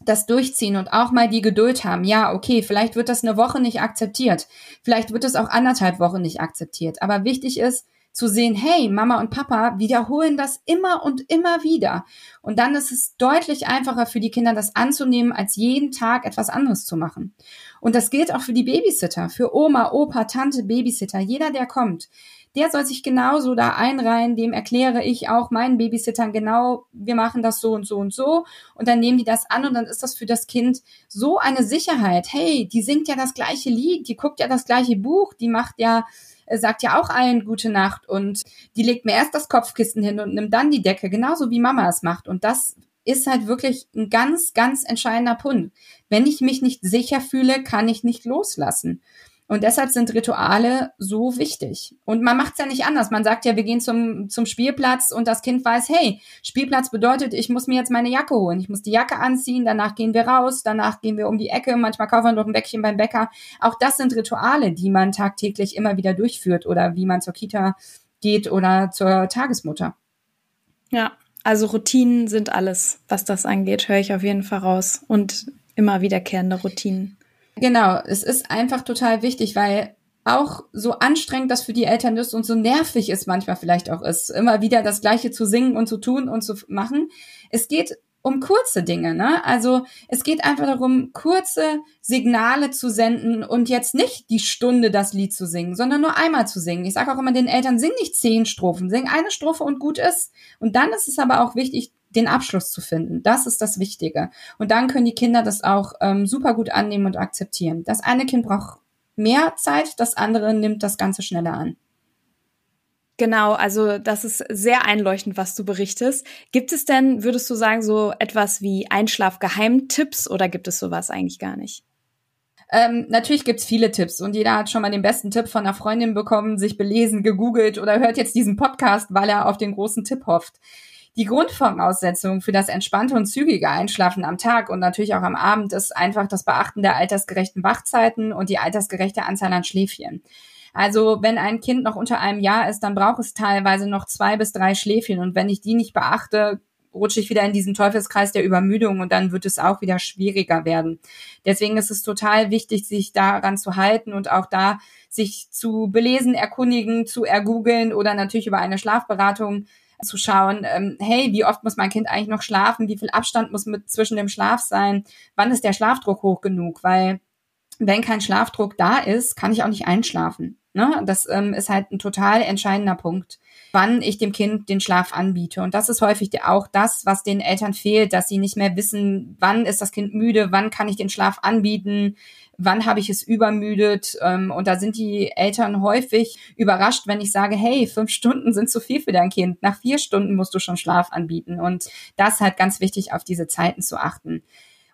das durchziehen und auch mal die Geduld haben. Ja, okay, vielleicht wird das eine Woche nicht akzeptiert. Vielleicht wird es auch anderthalb Wochen nicht akzeptiert. Aber wichtig ist zu sehen, hey, Mama und Papa wiederholen das immer und immer wieder. Und dann ist es deutlich einfacher für die Kinder, das anzunehmen, als jeden Tag etwas anderes zu machen. Und das gilt auch für die Babysitter, für Oma, Opa, Tante, Babysitter, jeder, der kommt der soll sich genauso da einreihen, dem erkläre ich auch meinen Babysittern genau, wir machen das so und so und so und dann nehmen die das an und dann ist das für das Kind so eine Sicherheit. Hey, die singt ja das gleiche Lied, die guckt ja das gleiche Buch, die macht ja äh, sagt ja auch allen gute Nacht und die legt mir erst das Kopfkissen hin und nimmt dann die Decke, genauso wie Mama es macht und das ist halt wirklich ein ganz, ganz entscheidender Punkt. Wenn ich mich nicht sicher fühle, kann ich nicht loslassen. Und deshalb sind Rituale so wichtig. Und man macht es ja nicht anders. Man sagt ja, wir gehen zum, zum Spielplatz und das Kind weiß, hey, Spielplatz bedeutet, ich muss mir jetzt meine Jacke holen. Ich muss die Jacke anziehen, danach gehen wir raus, danach gehen wir um die Ecke, manchmal kaufen wir noch ein Bäckchen beim Bäcker. Auch das sind Rituale, die man tagtäglich immer wieder durchführt oder wie man zur Kita geht oder zur Tagesmutter. Ja, also Routinen sind alles, was das angeht, höre ich auf jeden Fall raus. Und immer wiederkehrende Routinen. Genau, es ist einfach total wichtig, weil auch so anstrengend das für die Eltern ist und so nervig es manchmal vielleicht auch ist, immer wieder das Gleiche zu singen und zu tun und zu machen. Es geht um kurze Dinge, ne? Also es geht einfach darum, kurze Signale zu senden und jetzt nicht die Stunde das Lied zu singen, sondern nur einmal zu singen. Ich sage auch immer den Eltern, sing nicht zehn Strophen, sing eine Strophe und gut ist. Und dann ist es aber auch wichtig, den Abschluss zu finden. Das ist das Wichtige. Und dann können die Kinder das auch ähm, super gut annehmen und akzeptieren. Das eine Kind braucht mehr Zeit, das andere nimmt das Ganze schneller an. Genau, also das ist sehr einleuchtend, was du berichtest. Gibt es denn, würdest du sagen, so etwas wie Einschlafgeheimtipps oder gibt es sowas eigentlich gar nicht? Ähm, natürlich gibt's viele Tipps und jeder hat schon mal den besten Tipp von einer Freundin bekommen, sich belesen, gegoogelt oder hört jetzt diesen Podcast, weil er auf den großen Tipp hofft. Die Grundvoraussetzung für das entspannte und zügige Einschlafen am Tag und natürlich auch am Abend ist einfach das Beachten der altersgerechten Wachzeiten und die altersgerechte Anzahl an Schläfchen. Also wenn ein Kind noch unter einem Jahr ist, dann braucht es teilweise noch zwei bis drei Schläfchen. Und wenn ich die nicht beachte, rutsche ich wieder in diesen Teufelskreis der Übermüdung und dann wird es auch wieder schwieriger werden. Deswegen ist es total wichtig, sich daran zu halten und auch da sich zu belesen, erkundigen, zu ergoogeln oder natürlich über eine Schlafberatung zu schauen, ähm, hey, wie oft muss mein Kind eigentlich noch schlafen? Wie viel Abstand muss mit zwischen dem Schlaf sein? Wann ist der Schlafdruck hoch genug? Weil wenn kein Schlafdruck da ist, kann ich auch nicht einschlafen. Ne? Das ähm, ist halt ein total entscheidender Punkt, wann ich dem Kind den Schlaf anbiete. Und das ist häufig auch das, was den Eltern fehlt, dass sie nicht mehr wissen, wann ist das Kind müde, wann kann ich den Schlaf anbieten, wann habe ich es übermüdet. Ähm, und da sind die Eltern häufig überrascht, wenn ich sage, hey, fünf Stunden sind zu viel für dein Kind. Nach vier Stunden musst du schon Schlaf anbieten. Und das ist halt ganz wichtig, auf diese Zeiten zu achten.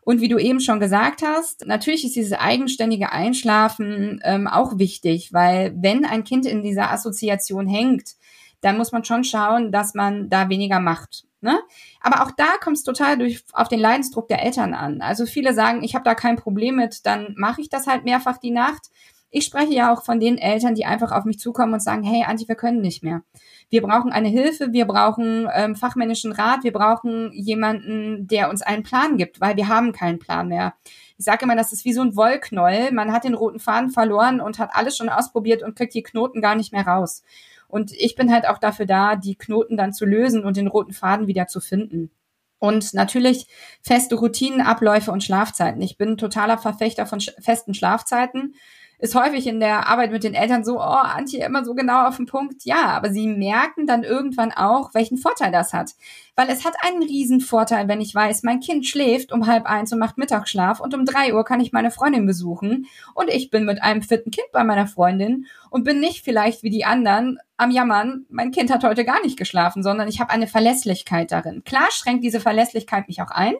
Und wie du eben schon gesagt hast, natürlich ist dieses eigenständige Einschlafen ähm, auch wichtig, weil wenn ein Kind in dieser Assoziation hängt, dann muss man schon schauen, dass man da weniger macht. Ne? Aber auch da kommt es total durch auf den Leidensdruck der Eltern an. Also viele sagen, ich habe da kein Problem mit, dann mache ich das halt mehrfach die Nacht. Ich spreche ja auch von den Eltern, die einfach auf mich zukommen und sagen, hey Anti, wir können nicht mehr. Wir brauchen eine Hilfe, wir brauchen ähm, fachmännischen Rat, wir brauchen jemanden, der uns einen Plan gibt, weil wir haben keinen Plan mehr. Ich sage immer, das ist wie so ein Wollknäuel. Man hat den roten Faden verloren und hat alles schon ausprobiert und kriegt die Knoten gar nicht mehr raus. Und ich bin halt auch dafür da, die Knoten dann zu lösen und den roten Faden wieder zu finden. Und natürlich feste Routinen, Abläufe und Schlafzeiten. Ich bin totaler Verfechter von festen Schlafzeiten ist häufig in der Arbeit mit den Eltern so, oh, Antje, immer so genau auf den Punkt. Ja, aber sie merken dann irgendwann auch, welchen Vorteil das hat. Weil es hat einen riesen Vorteil, wenn ich weiß, mein Kind schläft um halb eins und macht Mittagsschlaf und um drei Uhr kann ich meine Freundin besuchen und ich bin mit einem fitten Kind bei meiner Freundin und bin nicht vielleicht wie die anderen am Jammern, mein Kind hat heute gar nicht geschlafen, sondern ich habe eine Verlässlichkeit darin. Klar schränkt diese Verlässlichkeit mich auch ein,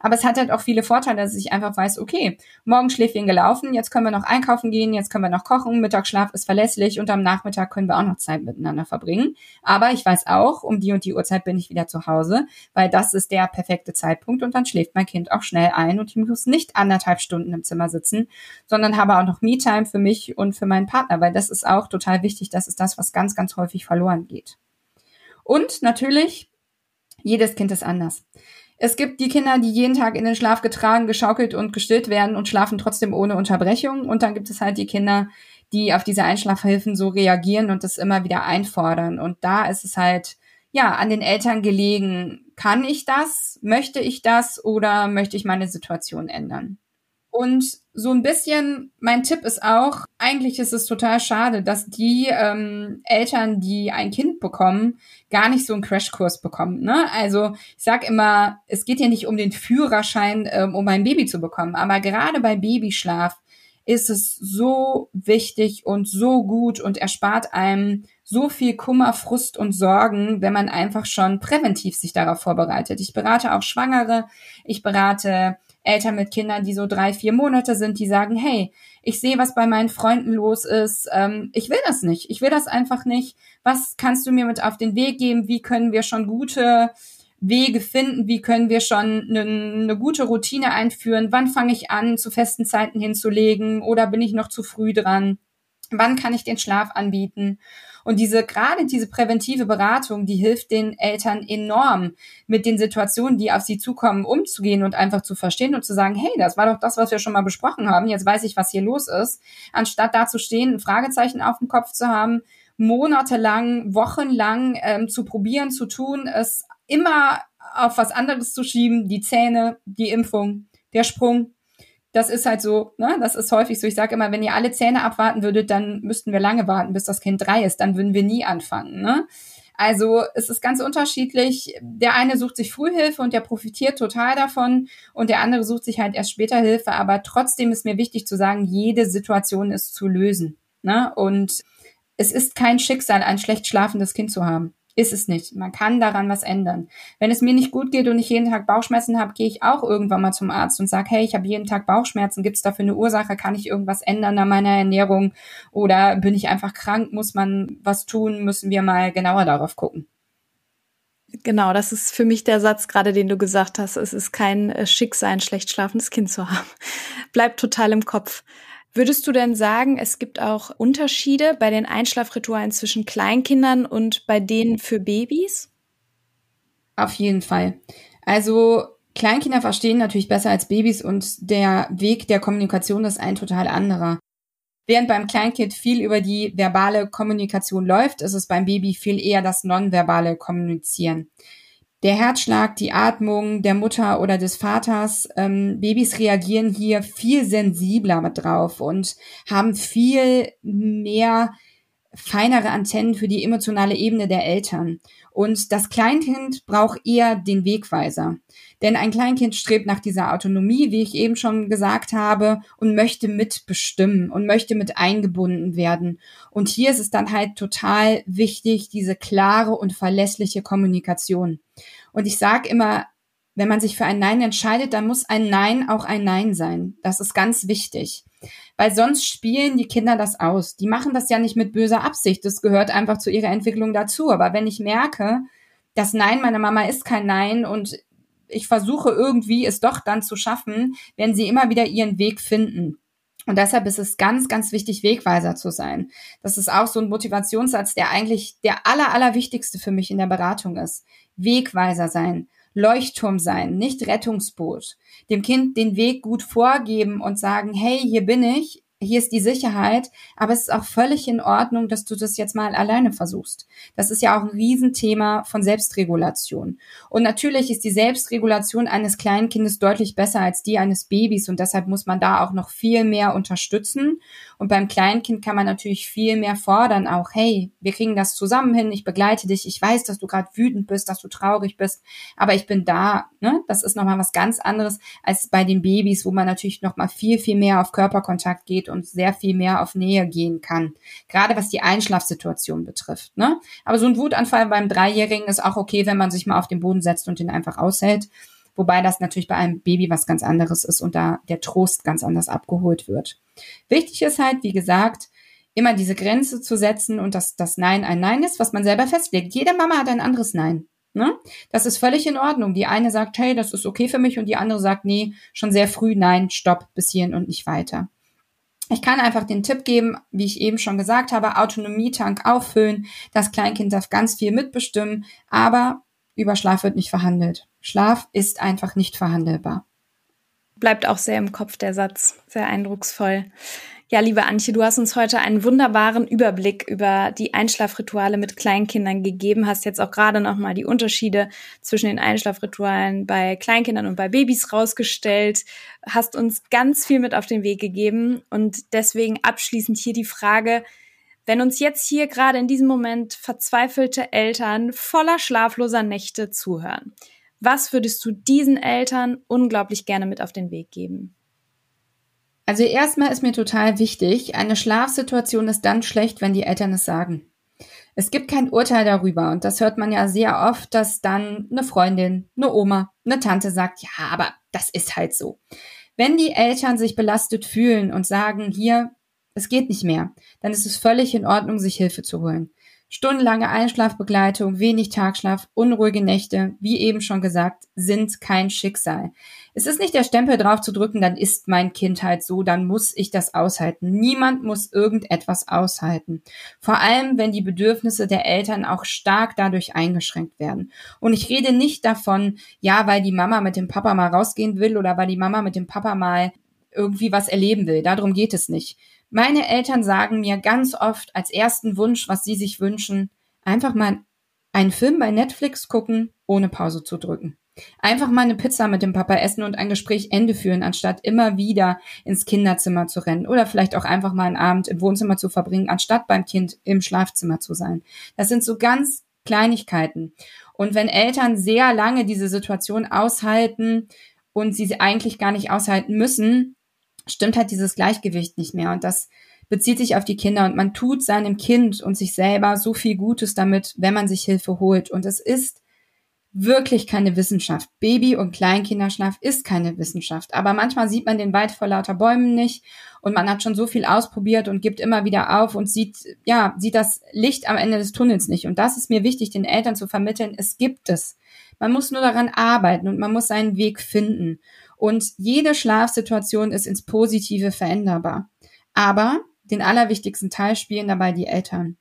aber es hat halt auch viele Vorteile, dass ich einfach weiß, okay, morgen Schläfchen gelaufen, jetzt können wir noch einkaufen gehen, jetzt können wir noch kochen, Mittagsschlaf ist verlässlich und am Nachmittag können wir auch noch Zeit miteinander verbringen. Aber ich weiß auch, um die und die Uhrzeit bin ich wieder zu Hause, weil das ist der perfekte Zeitpunkt und dann schläft mein Kind auch schnell ein und ich muss nicht anderthalb Stunden im Zimmer sitzen, sondern habe auch noch Me-Time für mich und für meinen Partner, weil das ist auch total wichtig. Das ist das, was ganz, ganz häufig verloren geht. Und natürlich, jedes Kind ist anders. Es gibt die Kinder, die jeden Tag in den Schlaf getragen, geschaukelt und gestillt werden und schlafen trotzdem ohne Unterbrechung. Und dann gibt es halt die Kinder, die auf diese Einschlafhilfen so reagieren und das immer wieder einfordern. Und da ist es halt, ja, an den Eltern gelegen. Kann ich das? Möchte ich das? Oder möchte ich meine Situation ändern? Und so ein bisschen, mein Tipp ist auch, eigentlich ist es total schade, dass die ähm, Eltern, die ein Kind bekommen, gar nicht so einen Crashkurs bekommen. Ne? Also ich sag immer, es geht ja nicht um den Führerschein, ähm, um ein Baby zu bekommen, aber gerade bei Babyschlaf ist es so wichtig und so gut und erspart einem so viel Kummer, Frust und Sorgen, wenn man einfach schon präventiv sich darauf vorbereitet. Ich berate auch Schwangere, ich berate Eltern mit Kindern, die so drei, vier Monate sind, die sagen, hey, ich sehe, was bei meinen Freunden los ist, ähm, ich will das nicht, ich will das einfach nicht. Was kannst du mir mit auf den Weg geben? Wie können wir schon gute Wege finden? Wie können wir schon eine, eine gute Routine einführen? Wann fange ich an, zu festen Zeiten hinzulegen oder bin ich noch zu früh dran? Wann kann ich den Schlaf anbieten? Und diese, gerade diese präventive Beratung, die hilft den Eltern enorm, mit den Situationen, die auf sie zukommen, umzugehen und einfach zu verstehen und zu sagen, hey, das war doch das, was wir schon mal besprochen haben, jetzt weiß ich, was hier los ist, anstatt da zu stehen, ein Fragezeichen auf dem Kopf zu haben, monatelang, wochenlang ähm, zu probieren, zu tun, es immer auf was anderes zu schieben, die Zähne, die Impfung, der Sprung. Das ist halt so, ne? Das ist häufig so. Ich sage immer, wenn ihr alle Zähne abwarten würdet, dann müssten wir lange warten, bis das Kind drei ist. Dann würden wir nie anfangen, ne? Also es ist ganz unterschiedlich. Der eine sucht sich Frühhilfe und der profitiert total davon und der andere sucht sich halt erst später Hilfe. Aber trotzdem ist mir wichtig zu sagen, jede Situation ist zu lösen. Ne? Und es ist kein Schicksal, ein schlecht schlafendes Kind zu haben. Ist es nicht. Man kann daran was ändern. Wenn es mir nicht gut geht und ich jeden Tag Bauchschmerzen habe, gehe ich auch irgendwann mal zum Arzt und sage, hey, ich habe jeden Tag Bauchschmerzen. Gibt es dafür eine Ursache? Kann ich irgendwas ändern an meiner Ernährung? Oder bin ich einfach krank? Muss man was tun? Müssen wir mal genauer darauf gucken. Genau, das ist für mich der Satz gerade, den du gesagt hast. Es ist kein äh, Schicksal, ein schlecht schlafendes Kind zu haben. Bleibt total im Kopf. Würdest du denn sagen, es gibt auch Unterschiede bei den Einschlafritualen zwischen Kleinkindern und bei denen für Babys? Auf jeden Fall. Also Kleinkinder verstehen natürlich besser als Babys und der Weg der Kommunikation ist ein total anderer. Während beim Kleinkind viel über die verbale Kommunikation läuft, ist es beim Baby viel eher das nonverbale Kommunizieren der Herzschlag, die Atmung der Mutter oder des Vaters. Ähm, Babys reagieren hier viel sensibler mit drauf und haben viel mehr feinere Antennen für die emotionale Ebene der Eltern. Und das Kleinkind braucht eher den Wegweiser. Denn ein Kleinkind strebt nach dieser Autonomie, wie ich eben schon gesagt habe, und möchte mitbestimmen und möchte mit eingebunden werden. Und hier ist es dann halt total wichtig, diese klare und verlässliche Kommunikation. Und ich sage immer, wenn man sich für ein Nein entscheidet, dann muss ein Nein auch ein Nein sein. Das ist ganz wichtig. Weil sonst spielen die Kinder das aus. Die machen das ja nicht mit böser Absicht. Das gehört einfach zu ihrer Entwicklung dazu. Aber wenn ich merke, das Nein meiner Mama ist kein Nein und ich versuche irgendwie es doch dann zu schaffen, werden sie immer wieder ihren Weg finden. Und deshalb ist es ganz, ganz wichtig, Wegweiser zu sein. Das ist auch so ein Motivationssatz, der eigentlich der aller, aller wichtigste für mich in der Beratung ist. Wegweiser sein. Leuchtturm sein, nicht Rettungsboot. Dem Kind den Weg gut vorgeben und sagen, hey, hier bin ich, hier ist die Sicherheit, aber es ist auch völlig in Ordnung, dass du das jetzt mal alleine versuchst. Das ist ja auch ein Riesenthema von Selbstregulation. Und natürlich ist die Selbstregulation eines kleinen Kindes deutlich besser als die eines Babys und deshalb muss man da auch noch viel mehr unterstützen. Und beim Kleinkind kann man natürlich viel mehr fordern, auch, hey, wir kriegen das zusammen hin, ich begleite dich, ich weiß, dass du gerade wütend bist, dass du traurig bist, aber ich bin da. Ne? Das ist nochmal was ganz anderes als bei den Babys, wo man natürlich nochmal viel, viel mehr auf Körperkontakt geht und sehr viel mehr auf Nähe gehen kann. Gerade was die Einschlafsituation betrifft. Ne? Aber so ein Wutanfall beim Dreijährigen ist auch okay, wenn man sich mal auf den Boden setzt und den einfach aushält. Wobei das natürlich bei einem Baby was ganz anderes ist und da der Trost ganz anders abgeholt wird. Wichtig ist halt, wie gesagt, immer diese Grenze zu setzen und dass das Nein ein Nein ist, was man selber festlegt. Jede Mama hat ein anderes Nein. Ne? Das ist völlig in Ordnung. Die eine sagt, hey, das ist okay für mich und die andere sagt, nee, schon sehr früh, nein, stopp, bis hierhin und nicht weiter. Ich kann einfach den Tipp geben, wie ich eben schon gesagt habe, Autonomietank auffüllen. Das Kleinkind darf ganz viel mitbestimmen, aber über Schlaf wird nicht verhandelt. Schlaf ist einfach nicht verhandelbar. Bleibt auch sehr im Kopf der Satz. Sehr eindrucksvoll. Ja, liebe Antje, du hast uns heute einen wunderbaren Überblick über die Einschlafrituale mit Kleinkindern gegeben, hast jetzt auch gerade nochmal die Unterschiede zwischen den Einschlafritualen bei Kleinkindern und bei Babys rausgestellt, hast uns ganz viel mit auf den Weg gegeben und deswegen abschließend hier die Frage, wenn uns jetzt hier gerade in diesem Moment verzweifelte Eltern voller schlafloser Nächte zuhören, was würdest du diesen Eltern unglaublich gerne mit auf den Weg geben? Also erstmal ist mir total wichtig, eine Schlafsituation ist dann schlecht, wenn die Eltern es sagen. Es gibt kein Urteil darüber und das hört man ja sehr oft, dass dann eine Freundin, eine Oma, eine Tante sagt, ja, aber das ist halt so. Wenn die Eltern sich belastet fühlen und sagen, hier, es geht nicht mehr, dann ist es völlig in Ordnung, sich Hilfe zu holen. Stundenlange Einschlafbegleitung, wenig Tagschlaf, unruhige Nächte, wie eben schon gesagt, sind kein Schicksal. Es ist nicht der Stempel drauf zu drücken, dann ist mein Kind halt so, dann muss ich das aushalten. Niemand muss irgendetwas aushalten. Vor allem, wenn die Bedürfnisse der Eltern auch stark dadurch eingeschränkt werden. Und ich rede nicht davon, ja, weil die Mama mit dem Papa mal rausgehen will oder weil die Mama mit dem Papa mal irgendwie was erleben will. Darum geht es nicht. Meine Eltern sagen mir ganz oft als ersten Wunsch, was sie sich wünschen, einfach mal einen Film bei Netflix gucken, ohne Pause zu drücken. Einfach mal eine Pizza mit dem Papa essen und ein Gespräch Ende führen, anstatt immer wieder ins Kinderzimmer zu rennen. Oder vielleicht auch einfach mal einen Abend im Wohnzimmer zu verbringen, anstatt beim Kind im Schlafzimmer zu sein. Das sind so ganz Kleinigkeiten. Und wenn Eltern sehr lange diese Situation aushalten und sie eigentlich gar nicht aushalten müssen, stimmt halt dieses Gleichgewicht nicht mehr. Und das bezieht sich auf die Kinder und man tut seinem Kind und sich selber so viel Gutes damit, wenn man sich Hilfe holt. Und es ist wirklich keine Wissenschaft. Baby- und Kleinkinderschlaf ist keine Wissenschaft. Aber manchmal sieht man den Wald vor lauter Bäumen nicht und man hat schon so viel ausprobiert und gibt immer wieder auf und sieht, ja, sieht das Licht am Ende des Tunnels nicht. Und das ist mir wichtig, den Eltern zu vermitteln. Es gibt es. Man muss nur daran arbeiten und man muss seinen Weg finden. Und jede Schlafsituation ist ins Positive veränderbar. Aber den allerwichtigsten Teil spielen dabei die Eltern.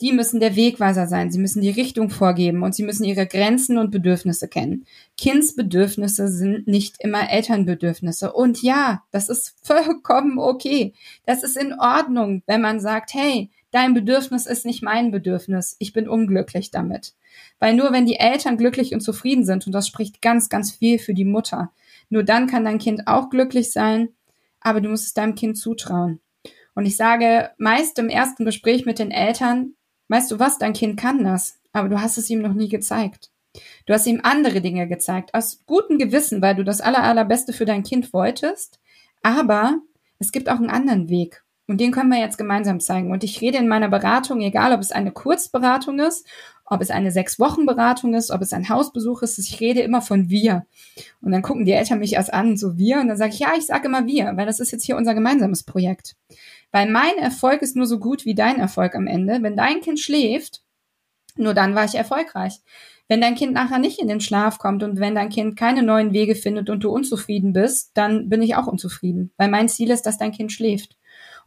Die müssen der Wegweiser sein, sie müssen die Richtung vorgeben und sie müssen ihre Grenzen und Bedürfnisse kennen. Kindsbedürfnisse sind nicht immer Elternbedürfnisse. Und ja, das ist vollkommen okay. Das ist in Ordnung, wenn man sagt, hey, dein Bedürfnis ist nicht mein Bedürfnis, ich bin unglücklich damit. Weil nur wenn die Eltern glücklich und zufrieden sind, und das spricht ganz, ganz viel für die Mutter, nur dann kann dein Kind auch glücklich sein, aber du musst es deinem Kind zutrauen. Und ich sage meist im ersten Gespräch mit den Eltern, weißt du was, dein Kind kann das, aber du hast es ihm noch nie gezeigt. Du hast ihm andere Dinge gezeigt, aus gutem Gewissen, weil du das aller, allerbeste für dein Kind wolltest, aber es gibt auch einen anderen Weg. Und den können wir jetzt gemeinsam zeigen. Und ich rede in meiner Beratung, egal ob es eine Kurzberatung ist ob es eine sechs Wochen Beratung ist, ob es ein Hausbesuch ist, ich rede immer von wir. Und dann gucken die Eltern mich erst an, so wir, und dann sage ich, ja, ich sage immer wir, weil das ist jetzt hier unser gemeinsames Projekt. Weil mein Erfolg ist nur so gut wie dein Erfolg am Ende. Wenn dein Kind schläft, nur dann war ich erfolgreich. Wenn dein Kind nachher nicht in den Schlaf kommt und wenn dein Kind keine neuen Wege findet und du unzufrieden bist, dann bin ich auch unzufrieden. Weil mein Ziel ist, dass dein Kind schläft.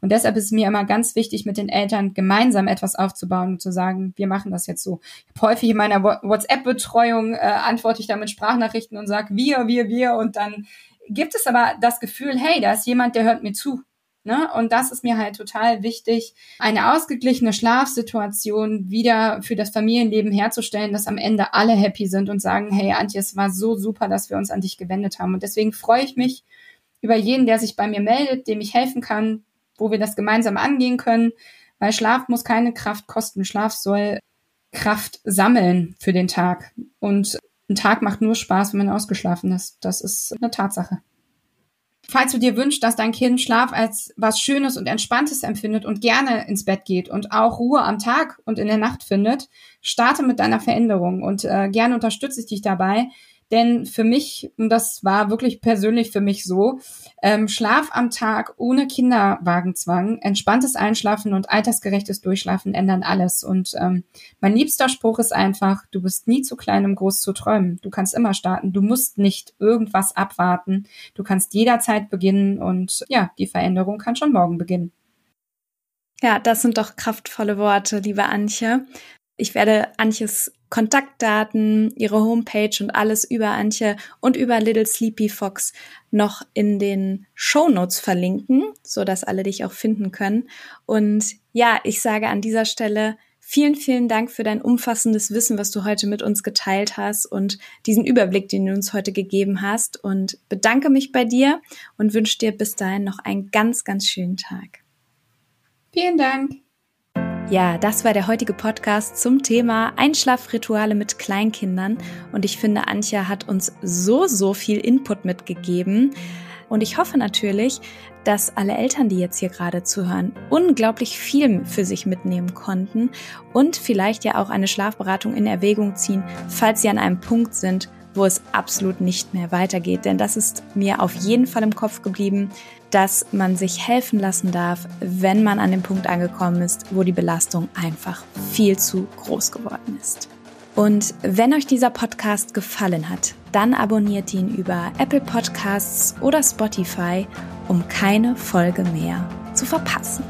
Und deshalb ist es mir immer ganz wichtig, mit den Eltern gemeinsam etwas aufzubauen und zu sagen, wir machen das jetzt so. Ich habe häufig in meiner WhatsApp-Betreuung äh, antworte ich da mit Sprachnachrichten und sage wir, wir, wir. Und dann gibt es aber das Gefühl, hey, da ist jemand, der hört mir zu. Ne? Und das ist mir halt total wichtig, eine ausgeglichene Schlafsituation wieder für das Familienleben herzustellen, dass am Ende alle happy sind und sagen, hey Antje, es war so super, dass wir uns an dich gewendet haben. Und deswegen freue ich mich über jeden, der sich bei mir meldet, dem ich helfen kann, wo wir das gemeinsam angehen können, weil Schlaf muss keine Kraft kosten. Schlaf soll Kraft sammeln für den Tag. Und ein Tag macht nur Spaß, wenn man ausgeschlafen ist. Das ist eine Tatsache. Falls du dir wünschst, dass dein Kind Schlaf als was Schönes und Entspanntes empfindet und gerne ins Bett geht und auch Ruhe am Tag und in der Nacht findet, starte mit deiner Veränderung und äh, gerne unterstütze ich dich dabei, denn für mich, und das war wirklich persönlich für mich so, ähm, Schlaf am Tag ohne Kinderwagenzwang, entspanntes Einschlafen und altersgerechtes Durchschlafen ändern alles. Und ähm, mein liebster Spruch ist einfach, du bist nie zu klein, um groß zu träumen. Du kannst immer starten. Du musst nicht irgendwas abwarten. Du kannst jederzeit beginnen und ja, die Veränderung kann schon morgen beginnen. Ja, das sind doch kraftvolle Worte, liebe Antje. Ich werde Antjes Kontaktdaten, ihre Homepage und alles über Antje und über Little Sleepy Fox noch in den Show Notes verlinken, so dass alle dich auch finden können. Und ja, ich sage an dieser Stelle vielen, vielen Dank für dein umfassendes Wissen, was du heute mit uns geteilt hast und diesen Überblick, den du uns heute gegeben hast und bedanke mich bei dir und wünsche dir bis dahin noch einen ganz, ganz schönen Tag. Vielen Dank. Ja, das war der heutige Podcast zum Thema Einschlafrituale mit Kleinkindern. Und ich finde, Antje hat uns so, so viel Input mitgegeben. Und ich hoffe natürlich, dass alle Eltern, die jetzt hier gerade zuhören, unglaublich viel für sich mitnehmen konnten und vielleicht ja auch eine Schlafberatung in Erwägung ziehen, falls sie an einem Punkt sind, wo es absolut nicht mehr weitergeht. Denn das ist mir auf jeden Fall im Kopf geblieben, dass man sich helfen lassen darf, wenn man an dem Punkt angekommen ist, wo die Belastung einfach viel zu groß geworden ist. Und wenn euch dieser Podcast gefallen hat, dann abonniert ihn über Apple Podcasts oder Spotify, um keine Folge mehr zu verpassen.